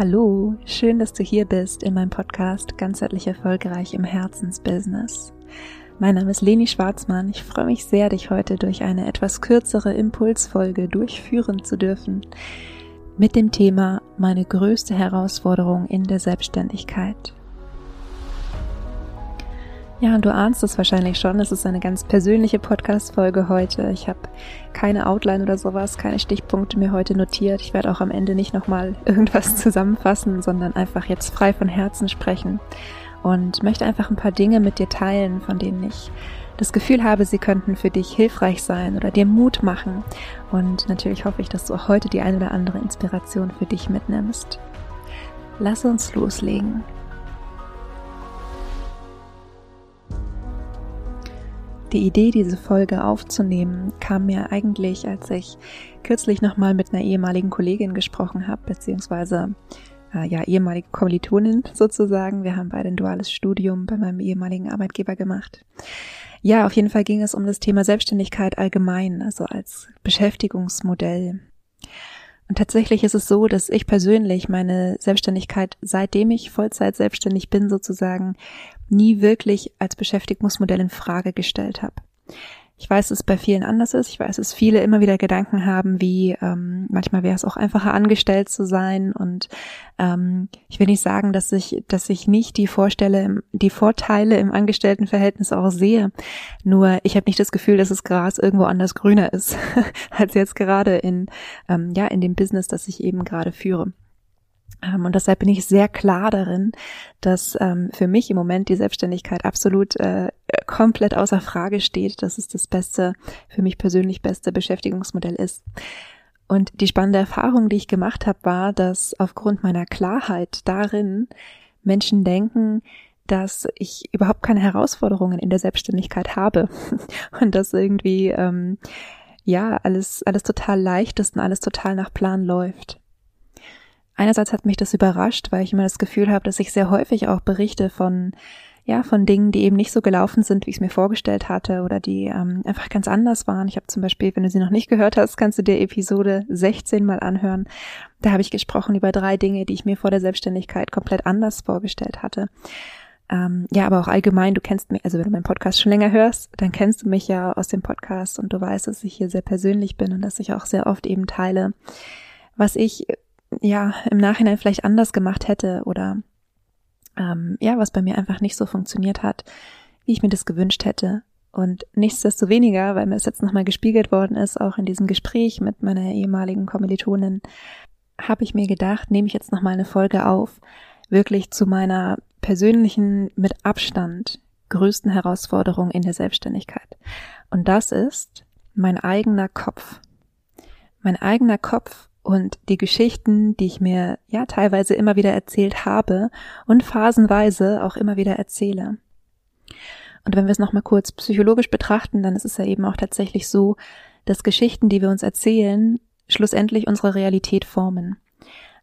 Hallo, schön, dass du hier bist in meinem Podcast Ganzheitlich erfolgreich im Herzensbusiness. Mein Name ist Leni Schwarzmann. Ich freue mich sehr, dich heute durch eine etwas kürzere Impulsfolge durchführen zu dürfen mit dem Thema meine größte Herausforderung in der Selbstständigkeit. Ja, und du ahnst es wahrscheinlich schon, es ist eine ganz persönliche Podcast-Folge heute. Ich habe keine Outline oder sowas, keine Stichpunkte mir heute notiert. Ich werde auch am Ende nicht nochmal irgendwas zusammenfassen, sondern einfach jetzt frei von Herzen sprechen und möchte einfach ein paar Dinge mit dir teilen, von denen ich das Gefühl habe, sie könnten für dich hilfreich sein oder dir Mut machen. Und natürlich hoffe ich, dass du auch heute die eine oder andere Inspiration für dich mitnimmst. Lass uns loslegen. Die Idee, diese Folge aufzunehmen, kam mir eigentlich, als ich kürzlich nochmal mit einer ehemaligen Kollegin gesprochen habe, beziehungsweise äh, ja, ehemalige Kommilitonin sozusagen. Wir haben beide ein duales Studium bei meinem ehemaligen Arbeitgeber gemacht. Ja, auf jeden Fall ging es um das Thema Selbstständigkeit allgemein, also als Beschäftigungsmodell. Und tatsächlich ist es so, dass ich persönlich meine Selbstständigkeit, seitdem ich Vollzeit selbstständig bin, sozusagen nie wirklich als Beschäftigungsmodell in Frage gestellt habe. Ich weiß, dass es bei vielen anders ist. Ich weiß, dass viele immer wieder Gedanken haben, wie ähm, manchmal wäre es auch einfacher, angestellt zu sein. Und ähm, ich will nicht sagen, dass ich, dass ich nicht die Vorstelle, die Vorteile im Angestelltenverhältnis auch sehe. Nur ich habe nicht das Gefühl, dass das Gras irgendwo anders grüner ist, als jetzt gerade in ähm, ja in dem Business, das ich eben gerade führe. Ähm, und deshalb bin ich sehr klar darin, dass ähm, für mich im Moment die Selbstständigkeit absolut äh, komplett außer Frage steht, dass es das beste, für mich persönlich beste Beschäftigungsmodell ist. Und die spannende Erfahrung, die ich gemacht habe, war, dass aufgrund meiner Klarheit darin Menschen denken, dass ich überhaupt keine Herausforderungen in der Selbstständigkeit habe und dass irgendwie ähm, ja alles alles total leicht ist und alles total nach Plan läuft. Einerseits hat mich das überrascht, weil ich immer das Gefühl habe, dass ich sehr häufig auch berichte von ja, von Dingen, die eben nicht so gelaufen sind, wie ich es mir vorgestellt hatte oder die ähm, einfach ganz anders waren. Ich habe zum Beispiel, wenn du sie noch nicht gehört hast, kannst du dir Episode 16 mal anhören. Da habe ich gesprochen über drei Dinge, die ich mir vor der Selbstständigkeit komplett anders vorgestellt hatte. Ähm, ja, aber auch allgemein, du kennst mich, also wenn du meinen Podcast schon länger hörst, dann kennst du mich ja aus dem Podcast und du weißt, dass ich hier sehr persönlich bin und dass ich auch sehr oft eben teile, was ich ja im Nachhinein vielleicht anders gemacht hätte oder ähm, ja, was bei mir einfach nicht so funktioniert hat, wie ich mir das gewünscht hätte. Und nichtsdestoweniger, weil mir das jetzt nochmal gespiegelt worden ist, auch in diesem Gespräch mit meiner ehemaligen Kommilitonin, habe ich mir gedacht, nehme ich jetzt nochmal eine Folge auf, wirklich zu meiner persönlichen, mit Abstand größten Herausforderung in der Selbstständigkeit. Und das ist mein eigener Kopf. Mein eigener Kopf und die Geschichten, die ich mir ja teilweise immer wieder erzählt habe und phasenweise auch immer wieder erzähle. Und wenn wir es nochmal kurz psychologisch betrachten, dann ist es ja eben auch tatsächlich so, dass Geschichten, die wir uns erzählen, schlussendlich unsere Realität formen.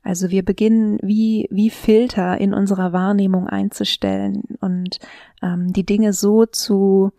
Also wir beginnen wie, wie Filter in unserer Wahrnehmung einzustellen und ähm, die Dinge so zu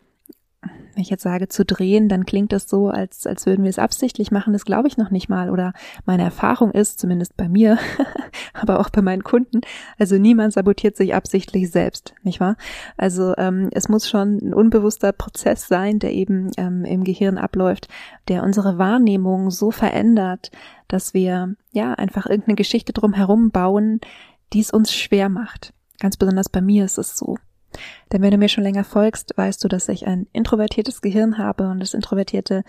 wenn ich jetzt sage zu drehen, dann klingt das so, als, als würden wir es absichtlich machen. Das glaube ich noch nicht mal. Oder meine Erfahrung ist, zumindest bei mir, aber auch bei meinen Kunden, also niemand sabotiert sich absichtlich selbst, nicht wahr? Also ähm, es muss schon ein unbewusster Prozess sein, der eben ähm, im Gehirn abläuft, der unsere Wahrnehmung so verändert, dass wir ja einfach irgendeine Geschichte drumherum bauen, die es uns schwer macht. Ganz besonders bei mir ist es so. Denn wenn du mir schon länger folgst, weißt du, dass ich ein introvertiertes Gehirn habe und dass introvertierte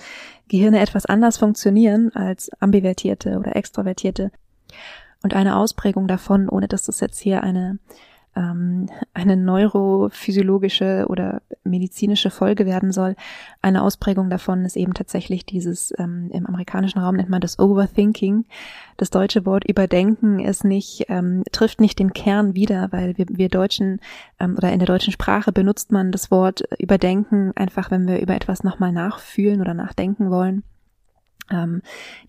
Gehirne etwas anders funktionieren als ambivertierte oder extrovertierte. Und eine Ausprägung davon, ohne dass das jetzt hier eine ähm, eine neurophysiologische oder medizinische Folge werden soll. Eine Ausprägung davon ist eben tatsächlich dieses, ähm, im amerikanischen Raum nennt man das Overthinking. Das deutsche Wort überdenken ist nicht, ähm, trifft nicht den Kern wieder, weil wir, wir Deutschen ähm, oder in der deutschen Sprache benutzt man das Wort überdenken einfach, wenn wir über etwas nochmal nachfühlen oder nachdenken wollen. Ähm,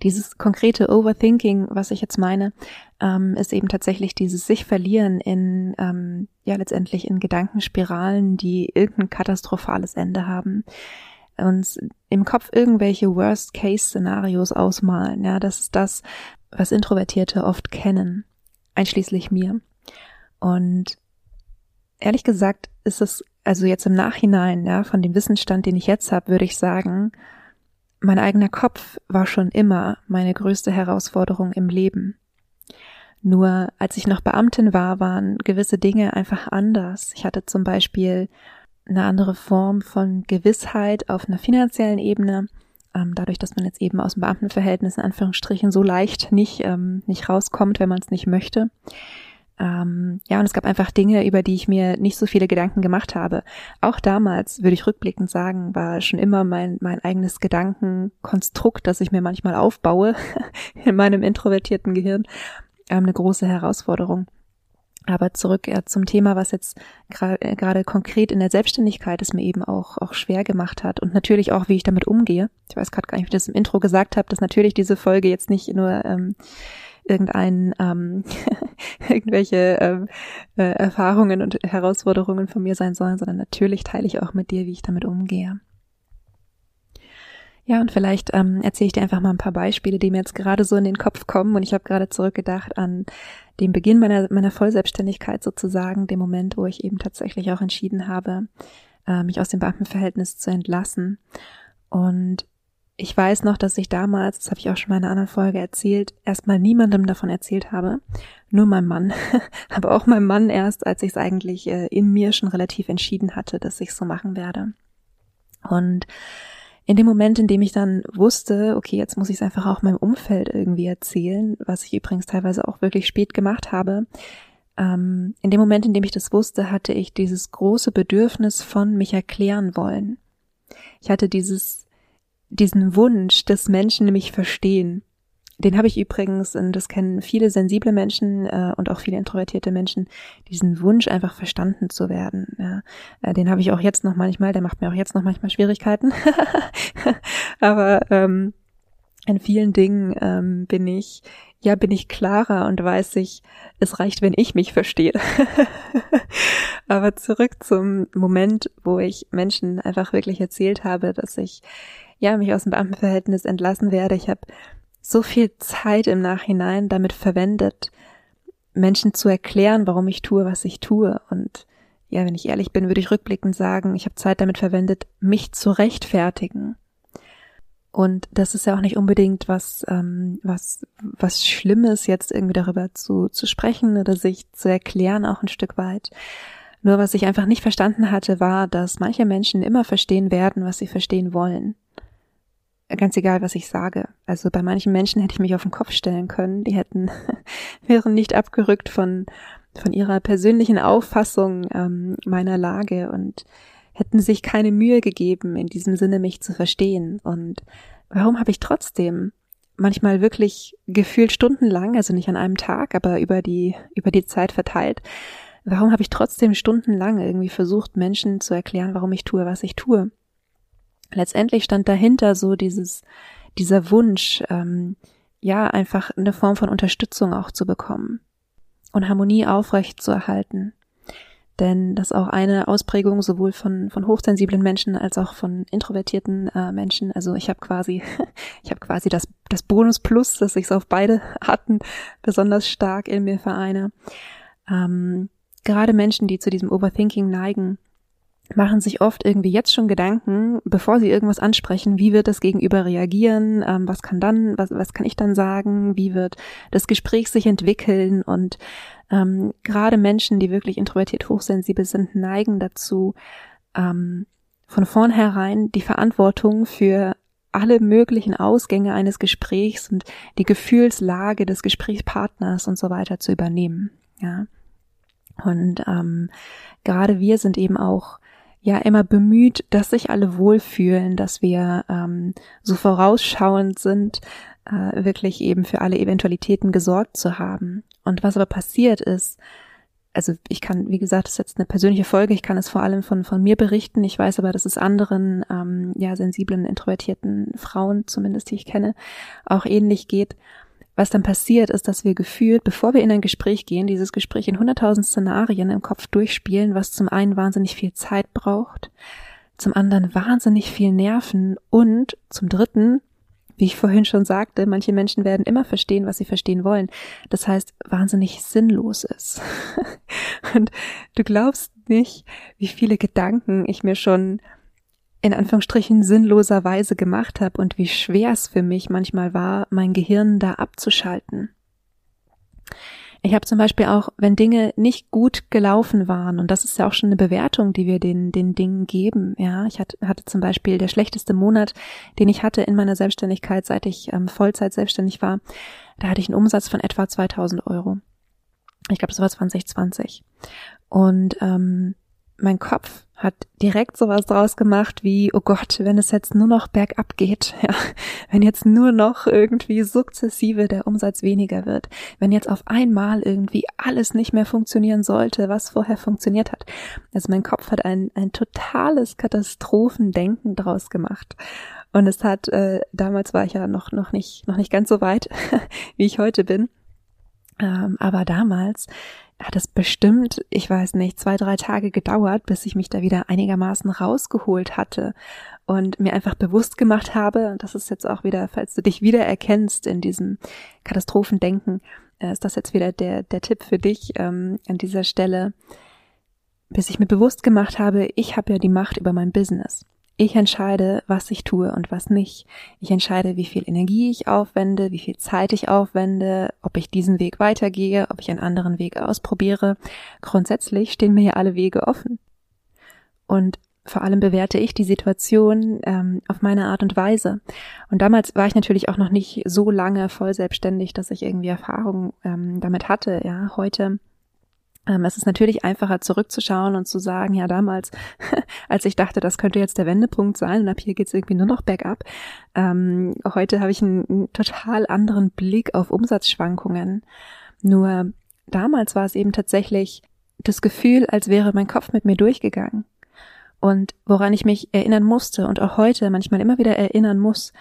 dieses konkrete Overthinking, was ich jetzt meine, ähm, ist eben tatsächlich dieses sich verlieren in, ähm, ja, letztendlich in Gedankenspiralen, die irgendein katastrophales Ende haben. Uns im Kopf irgendwelche Worst-Case-Szenarios ausmalen. Ja, das ist das, was Introvertierte oft kennen. einschließlich mir. Und ehrlich gesagt ist es also jetzt im Nachhinein, ja, von dem Wissensstand, den ich jetzt habe, würde ich sagen, mein eigener Kopf war schon immer meine größte Herausforderung im Leben. Nur als ich noch Beamtin war, waren gewisse Dinge einfach anders. Ich hatte zum Beispiel eine andere Form von Gewissheit auf einer finanziellen Ebene. Ähm, dadurch, dass man jetzt eben aus dem Beamtenverhältnis in Anführungsstrichen so leicht nicht, ähm, nicht rauskommt, wenn man es nicht möchte. Ähm, ja, und es gab einfach Dinge, über die ich mir nicht so viele Gedanken gemacht habe. Auch damals, würde ich rückblickend sagen, war schon immer mein, mein eigenes Gedankenkonstrukt, das ich mir manchmal aufbaue in meinem introvertierten Gehirn, ähm, eine große Herausforderung. Aber zurück äh, zum Thema, was jetzt äh, gerade konkret in der Selbstständigkeit es mir eben auch, auch schwer gemacht hat und natürlich auch, wie ich damit umgehe. Ich weiß gerade gar nicht, wie ich das im Intro gesagt habe, dass natürlich diese Folge jetzt nicht nur ähm, irgendein ähm, irgendwelche ähm, äh, Erfahrungen und Herausforderungen von mir sein sollen, sondern natürlich teile ich auch mit dir, wie ich damit umgehe. Ja, und vielleicht ähm, erzähle ich dir einfach mal ein paar Beispiele, die mir jetzt gerade so in den Kopf kommen. Und ich habe gerade zurückgedacht an den Beginn meiner, meiner Vollselbstständigkeit sozusagen, dem Moment, wo ich eben tatsächlich auch entschieden habe, äh, mich aus dem Beamtenverhältnis zu entlassen. Und ich weiß noch, dass ich damals, das habe ich auch schon mal in einer anderen Folge erzählt, erstmal niemandem davon erzählt habe, nur meinem Mann, aber auch meinem Mann erst, als ich es eigentlich äh, in mir schon relativ entschieden hatte, dass ich so machen werde. Und in dem Moment, in dem ich dann wusste, okay, jetzt muss ich es einfach auch meinem Umfeld irgendwie erzählen, was ich übrigens teilweise auch wirklich spät gemacht habe, ähm, in dem Moment, in dem ich das wusste, hatte ich dieses große Bedürfnis von mich erklären wollen. Ich hatte dieses diesen Wunsch, dass Menschen mich verstehen. Den habe ich übrigens, und das kennen viele sensible Menschen äh, und auch viele introvertierte Menschen, diesen Wunsch einfach verstanden zu werden. Ja. Äh, den habe ich auch jetzt noch manchmal, der macht mir auch jetzt noch manchmal Schwierigkeiten. Aber ähm, in vielen Dingen ähm, bin ich, ja, bin ich klarer und weiß ich, es reicht, wenn ich mich verstehe. Aber zurück zum Moment, wo ich Menschen einfach wirklich erzählt habe, dass ich ja, mich aus dem Beamtenverhältnis entlassen werde. Ich habe so viel Zeit im Nachhinein damit verwendet, Menschen zu erklären, warum ich tue, was ich tue. Und ja, wenn ich ehrlich bin, würde ich rückblickend sagen, ich habe Zeit damit verwendet, mich zu rechtfertigen. Und das ist ja auch nicht unbedingt was, ähm, was, was Schlimmes, jetzt irgendwie darüber zu, zu sprechen oder sich zu erklären, auch ein Stück weit. Nur was ich einfach nicht verstanden hatte, war, dass manche Menschen immer verstehen werden, was sie verstehen wollen ganz egal, was ich sage. Also bei manchen Menschen hätte ich mich auf den Kopf stellen können. Die hätten, wären nicht abgerückt von, von ihrer persönlichen Auffassung ähm, meiner Lage und hätten sich keine Mühe gegeben, in diesem Sinne mich zu verstehen. Und warum habe ich trotzdem manchmal wirklich gefühlt stundenlang, also nicht an einem Tag, aber über die, über die Zeit verteilt, warum habe ich trotzdem stundenlang irgendwie versucht, Menschen zu erklären, warum ich tue, was ich tue? Letztendlich stand dahinter so dieses, dieser Wunsch, ähm, ja, einfach eine Form von Unterstützung auch zu bekommen und Harmonie aufrecht zu erhalten. Denn das ist auch eine Ausprägung sowohl von, von hochsensiblen Menschen als auch von introvertierten äh, Menschen. Also ich habe quasi, ich habe quasi das, das Bonus Plus, dass ich es auf beide Arten besonders stark in mir vereine. Ähm, gerade Menschen, die zu diesem Overthinking neigen, machen sich oft irgendwie jetzt schon Gedanken, bevor sie irgendwas ansprechen, wie wird das Gegenüber reagieren, ähm, was kann dann, was, was kann ich dann sagen, wie wird das Gespräch sich entwickeln und ähm, gerade Menschen, die wirklich introvertiert hochsensibel sind, neigen dazu, ähm, von vornherein die Verantwortung für alle möglichen Ausgänge eines Gesprächs und die Gefühlslage des Gesprächspartners und so weiter zu übernehmen. Ja. Und ähm, gerade wir sind eben auch ja immer bemüht, dass sich alle wohlfühlen, dass wir ähm, so vorausschauend sind, äh, wirklich eben für alle Eventualitäten gesorgt zu haben. Und was aber passiert ist, also ich kann, wie gesagt, das ist jetzt eine persönliche Folge, ich kann es vor allem von, von mir berichten. Ich weiß aber, dass es anderen, ähm, ja, sensiblen, introvertierten Frauen, zumindest die ich kenne, auch ähnlich geht. Was dann passiert, ist, dass wir gefühlt, bevor wir in ein Gespräch gehen, dieses Gespräch in hunderttausend Szenarien im Kopf durchspielen, was zum einen wahnsinnig viel Zeit braucht, zum anderen wahnsinnig viel Nerven und zum dritten wie ich vorhin schon sagte, manche Menschen werden immer verstehen, was sie verstehen wollen. Das heißt, wahnsinnig sinnlos ist. Und du glaubst nicht, wie viele Gedanken ich mir schon in Anführungsstrichen sinnloserweise gemacht habe und wie schwer es für mich manchmal war, mein Gehirn da abzuschalten. Ich habe zum Beispiel auch, wenn Dinge nicht gut gelaufen waren, und das ist ja auch schon eine Bewertung, die wir den, den Dingen geben, ja. Ich hatte, hatte zum Beispiel der schlechteste Monat, den ich hatte in meiner Selbstständigkeit, seit ich ähm, Vollzeit selbstständig war, da hatte ich einen Umsatz von etwa 2000 Euro. Ich glaube, das war 2020. Und ähm, mein Kopf hat direkt sowas draus gemacht wie, oh Gott, wenn es jetzt nur noch bergab geht, ja, wenn jetzt nur noch irgendwie sukzessive der Umsatz weniger wird, wenn jetzt auf einmal irgendwie alles nicht mehr funktionieren sollte, was vorher funktioniert hat. Also mein Kopf hat ein, ein totales Katastrophendenken draus gemacht. Und es hat, äh, damals war ich ja noch, noch nicht, noch nicht ganz so weit, wie ich heute bin. Ähm, aber damals hat es bestimmt, ich weiß nicht, zwei, drei Tage gedauert, bis ich mich da wieder einigermaßen rausgeholt hatte und mir einfach bewusst gemacht habe, und das ist jetzt auch wieder, falls du dich wieder erkennst in diesem Katastrophendenken, äh, ist das jetzt wieder der, der Tipp für dich ähm, an dieser Stelle, bis ich mir bewusst gemacht habe, ich habe ja die Macht über mein Business. Ich entscheide, was ich tue und was nicht. Ich entscheide, wie viel Energie ich aufwende, wie viel Zeit ich aufwende, ob ich diesen Weg weitergehe, ob ich einen anderen Weg ausprobiere. Grundsätzlich stehen mir ja alle Wege offen. Und vor allem bewerte ich die Situation ähm, auf meine Art und Weise. Und damals war ich natürlich auch noch nicht so lange voll selbstständig, dass ich irgendwie Erfahrung ähm, damit hatte. Ja, heute es ist natürlich einfacher zurückzuschauen und zu sagen, ja damals, als ich dachte, das könnte jetzt der Wendepunkt sein und ab hier geht's irgendwie nur noch bergab. Ähm, heute habe ich einen, einen total anderen Blick auf Umsatzschwankungen. Nur damals war es eben tatsächlich das Gefühl, als wäre mein Kopf mit mir durchgegangen. Und woran ich mich erinnern musste und auch heute manchmal immer wieder erinnern muss,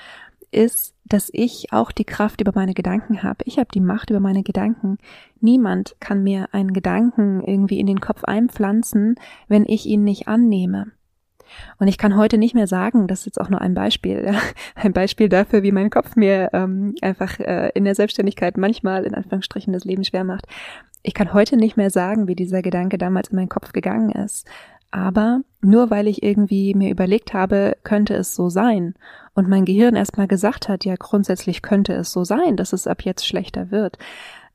ist, dass ich auch die Kraft über meine Gedanken habe. Ich habe die Macht über meine Gedanken. Niemand kann mir einen Gedanken irgendwie in den Kopf einpflanzen, wenn ich ihn nicht annehme. Und ich kann heute nicht mehr sagen, das ist jetzt auch nur ein Beispiel, ja, ein Beispiel dafür, wie mein Kopf mir ähm, einfach äh, in der Selbstständigkeit manchmal in Anführungsstrichen das Leben schwer macht. Ich kann heute nicht mehr sagen, wie dieser Gedanke damals in meinen Kopf gegangen ist. Aber nur weil ich irgendwie mir überlegt habe, könnte es so sein und mein Gehirn erstmal gesagt hat, ja, grundsätzlich könnte es so sein, dass es ab jetzt schlechter wird,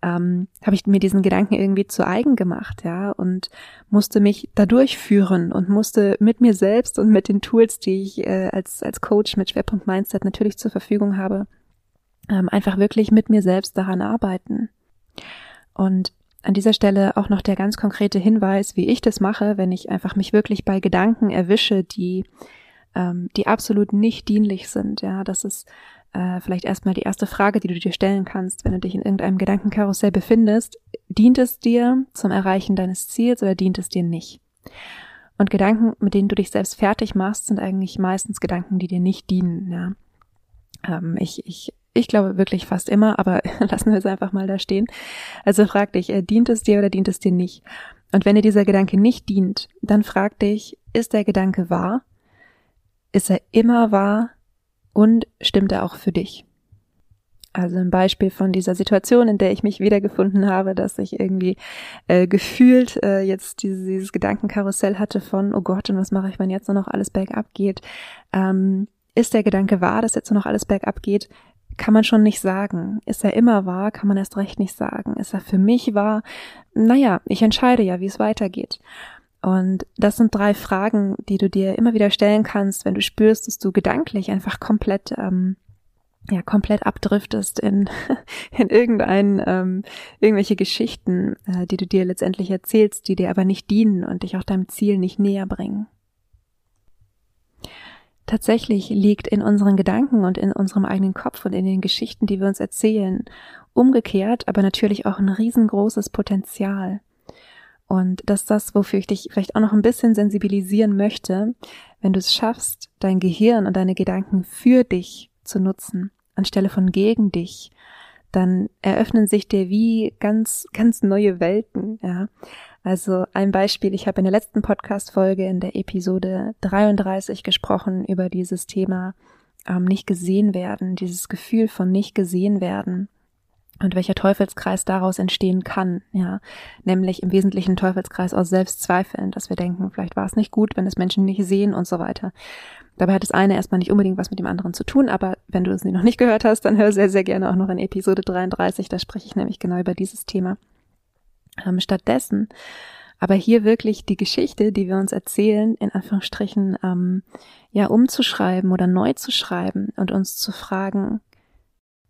ähm, habe ich mir diesen Gedanken irgendwie zu eigen gemacht, ja, und musste mich dadurch führen und musste mit mir selbst und mit den Tools, die ich äh, als, als Coach mit Schwerpunkt Mindset natürlich zur Verfügung habe, ähm, einfach wirklich mit mir selbst daran arbeiten. Und an dieser Stelle auch noch der ganz konkrete Hinweis, wie ich das mache, wenn ich einfach mich wirklich bei Gedanken erwische, die, ähm, die absolut nicht dienlich sind. Ja, das ist äh, vielleicht erstmal die erste Frage, die du dir stellen kannst, wenn du dich in irgendeinem Gedankenkarussell befindest. Dient es dir zum Erreichen deines Ziels oder dient es dir nicht? Und Gedanken, mit denen du dich selbst fertig machst, sind eigentlich meistens Gedanken, die dir nicht dienen. Ja. Ähm, ich, ich ich glaube wirklich fast immer, aber lassen wir es einfach mal da stehen. Also frag dich, äh, dient es dir oder dient es dir nicht? Und wenn dir dieser Gedanke nicht dient, dann frag dich, ist der Gedanke wahr? Ist er immer wahr? Und stimmt er auch für dich? Also ein Beispiel von dieser Situation, in der ich mich wiedergefunden habe, dass ich irgendwie äh, gefühlt äh, jetzt dieses, dieses Gedankenkarussell hatte von, oh Gott, und was mache ich, wenn jetzt nur noch alles bergab geht? Ähm, ist der Gedanke wahr, dass jetzt nur noch alles bergab geht? Kann man schon nicht sagen. Ist er immer wahr, kann man erst recht nicht sagen. Ist er für mich wahr? Naja, ich entscheide ja, wie es weitergeht. Und das sind drei Fragen, die du dir immer wieder stellen kannst, wenn du spürst, dass du gedanklich einfach komplett, ähm, ja, komplett abdriftest in, in irgendein, ähm, irgendwelche Geschichten, äh, die du dir letztendlich erzählst, die dir aber nicht dienen und dich auch deinem Ziel nicht näher bringen. Tatsächlich liegt in unseren Gedanken und in unserem eigenen Kopf und in den Geschichten, die wir uns erzählen, umgekehrt, aber natürlich auch ein riesengroßes Potenzial. Und das ist das, wofür ich dich vielleicht auch noch ein bisschen sensibilisieren möchte, wenn du es schaffst, dein Gehirn und deine Gedanken für dich zu nutzen, anstelle von gegen dich, dann eröffnen sich dir wie ganz, ganz neue Welten, ja. Also ein Beispiel, ich habe in der letzten Podcast-Folge in der Episode 33 gesprochen über dieses Thema ähm, nicht gesehen werden, dieses Gefühl von nicht gesehen werden und welcher Teufelskreis daraus entstehen kann, ja, nämlich im Wesentlichen Teufelskreis aus Selbstzweifeln, dass wir denken, vielleicht war es nicht gut, wenn es Menschen nicht sehen und so weiter. Dabei hat das eine erstmal nicht unbedingt was mit dem anderen zu tun, aber wenn du es noch nicht gehört hast, dann hör sehr, sehr gerne auch noch in Episode 33, da spreche ich nämlich genau über dieses Thema. Ähm, stattdessen aber hier wirklich die Geschichte, die wir uns erzählen, in Anführungsstrichen, ähm, ja, umzuschreiben oder neu zu schreiben und uns zu fragen,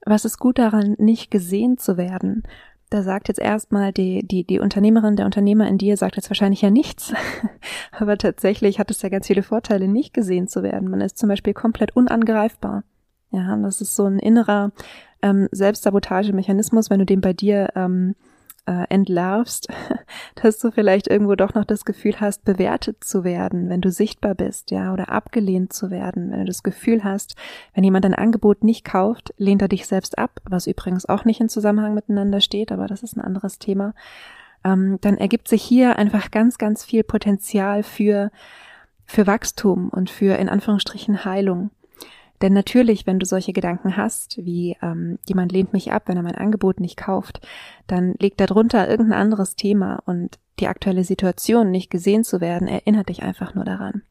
was ist gut daran, nicht gesehen zu werden? Da sagt jetzt erstmal die, die, die Unternehmerin, der Unternehmer in dir sagt jetzt wahrscheinlich ja nichts. Aber tatsächlich hat es ja ganz viele Vorteile, nicht gesehen zu werden. Man ist zum Beispiel komplett unangreifbar. Ja, das ist so ein innerer ähm, Selbstsabotagemechanismus, wenn du den bei dir ähm, äh, entlarvst, dass du vielleicht irgendwo doch noch das Gefühl hast, bewertet zu werden, wenn du sichtbar bist, ja, oder abgelehnt zu werden, wenn du das Gefühl hast, wenn jemand ein Angebot nicht kauft, lehnt er dich selbst ab, was übrigens auch nicht in Zusammenhang miteinander steht, aber das ist ein anderes Thema, ähm, dann ergibt sich hier einfach ganz, ganz viel Potenzial für, für Wachstum und für in Anführungsstrichen Heilung. Denn natürlich, wenn du solche Gedanken hast, wie ähm, jemand lehnt mich ab, wenn er mein Angebot nicht kauft, dann liegt darunter irgendein anderes Thema und die aktuelle Situation nicht gesehen zu werden, erinnert dich einfach nur daran.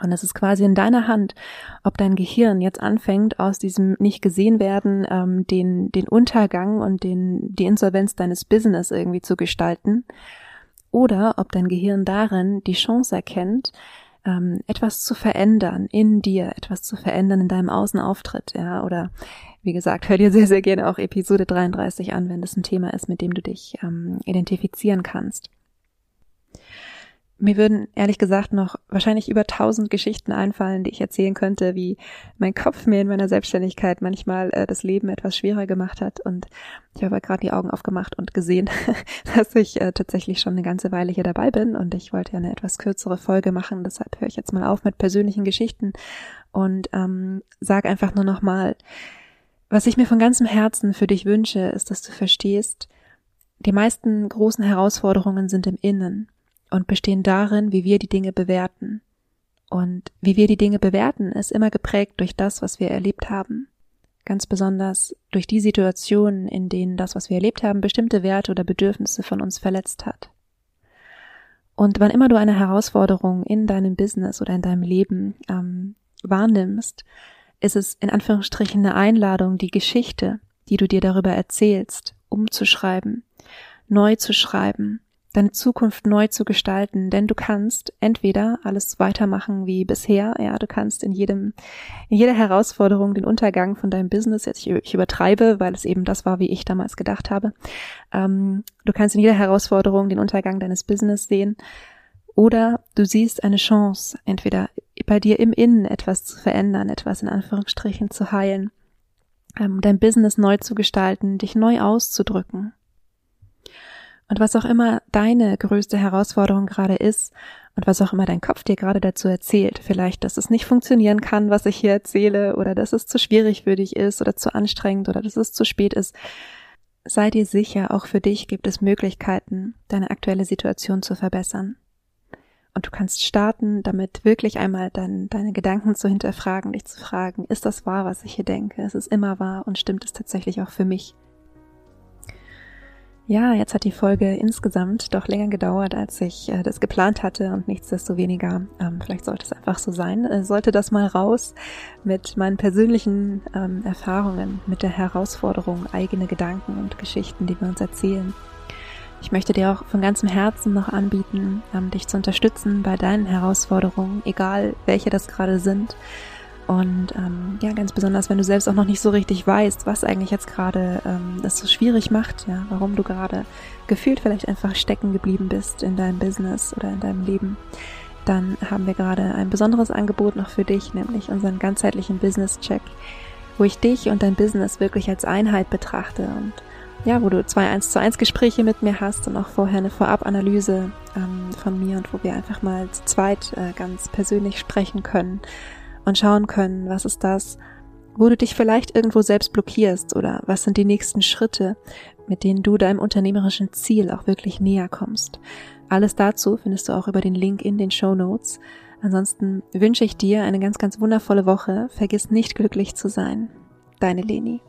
Und es ist quasi in deiner Hand, ob dein Gehirn jetzt anfängt, aus diesem nicht gesehen werden, ähm, den, den Untergang und den, die Insolvenz deines Business irgendwie zu gestalten, oder ob dein Gehirn darin die Chance erkennt, ähm, etwas zu verändern in dir, etwas zu verändern in deinem Außenauftritt, ja, oder wie gesagt, hör dir sehr, sehr gerne auch Episode 33 an, wenn das ein Thema ist, mit dem du dich ähm, identifizieren kannst. Mir würden ehrlich gesagt noch wahrscheinlich über tausend Geschichten einfallen, die ich erzählen könnte, wie mein Kopf mir in meiner Selbstständigkeit manchmal äh, das Leben etwas schwerer gemacht hat. Und ich habe gerade die Augen aufgemacht und gesehen, dass ich äh, tatsächlich schon eine ganze Weile hier dabei bin. Und ich wollte ja eine etwas kürzere Folge machen. Deshalb höre ich jetzt mal auf mit persönlichen Geschichten und ähm, sage einfach nur nochmal, was ich mir von ganzem Herzen für dich wünsche, ist, dass du verstehst, die meisten großen Herausforderungen sind im Innen und bestehen darin, wie wir die Dinge bewerten. Und wie wir die Dinge bewerten, ist immer geprägt durch das, was wir erlebt haben. Ganz besonders durch die Situationen, in denen das, was wir erlebt haben, bestimmte Werte oder Bedürfnisse von uns verletzt hat. Und wann immer du eine Herausforderung in deinem Business oder in deinem Leben ähm, wahrnimmst, ist es in Anführungsstrichen eine Einladung, die Geschichte, die du dir darüber erzählst, umzuschreiben, neu zu schreiben deine Zukunft neu zu gestalten, denn du kannst entweder alles weitermachen wie bisher, ja, du kannst in jedem, in jeder Herausforderung den Untergang von deinem Business, jetzt ich, ich übertreibe, weil es eben das war, wie ich damals gedacht habe, ähm, du kannst in jeder Herausforderung den Untergang deines Business sehen, oder du siehst eine Chance, entweder bei dir im Innen etwas zu verändern, etwas in Anführungsstrichen zu heilen, ähm, dein Business neu zu gestalten, dich neu auszudrücken. Und was auch immer deine größte Herausforderung gerade ist und was auch immer dein Kopf dir gerade dazu erzählt, vielleicht, dass es nicht funktionieren kann, was ich hier erzähle, oder dass es zu schwierig für dich ist oder zu anstrengend oder dass es zu spät ist, sei dir sicher, auch für dich gibt es Möglichkeiten, deine aktuelle Situation zu verbessern. Und du kannst starten, damit wirklich einmal dein, deine Gedanken zu hinterfragen, dich zu fragen, ist das wahr, was ich hier denke? Ist es immer wahr und stimmt es tatsächlich auch für mich? Ja, jetzt hat die Folge insgesamt doch länger gedauert, als ich äh, das geplant hatte und nichtsdestoweniger, ähm, vielleicht sollte es einfach so sein, äh, sollte das mal raus mit meinen persönlichen ähm, Erfahrungen, mit der Herausforderung, eigene Gedanken und Geschichten, die wir uns erzählen. Ich möchte dir auch von ganzem Herzen noch anbieten, ähm, dich zu unterstützen bei deinen Herausforderungen, egal welche das gerade sind und ähm, ja, ganz besonders, wenn du selbst auch noch nicht so richtig weißt, was eigentlich jetzt gerade ähm, das so schwierig macht, ja, warum du gerade gefühlt vielleicht einfach stecken geblieben bist in deinem Business oder in deinem Leben, dann haben wir gerade ein besonderes Angebot noch für dich, nämlich unseren ganzheitlichen Business-Check, wo ich dich und dein Business wirklich als Einheit betrachte und ja, wo du zwei 1 zu 1 Gespräche mit mir hast und auch vorher eine Vorab-Analyse ähm, von mir und wo wir einfach mal zu zweit äh, ganz persönlich sprechen können und schauen können, was ist das, wo du dich vielleicht irgendwo selbst blockierst oder was sind die nächsten Schritte, mit denen du deinem unternehmerischen Ziel auch wirklich näher kommst. Alles dazu findest du auch über den Link in den Show Notes. Ansonsten wünsche ich dir eine ganz, ganz wundervolle Woche. Vergiss nicht glücklich zu sein. Deine Leni.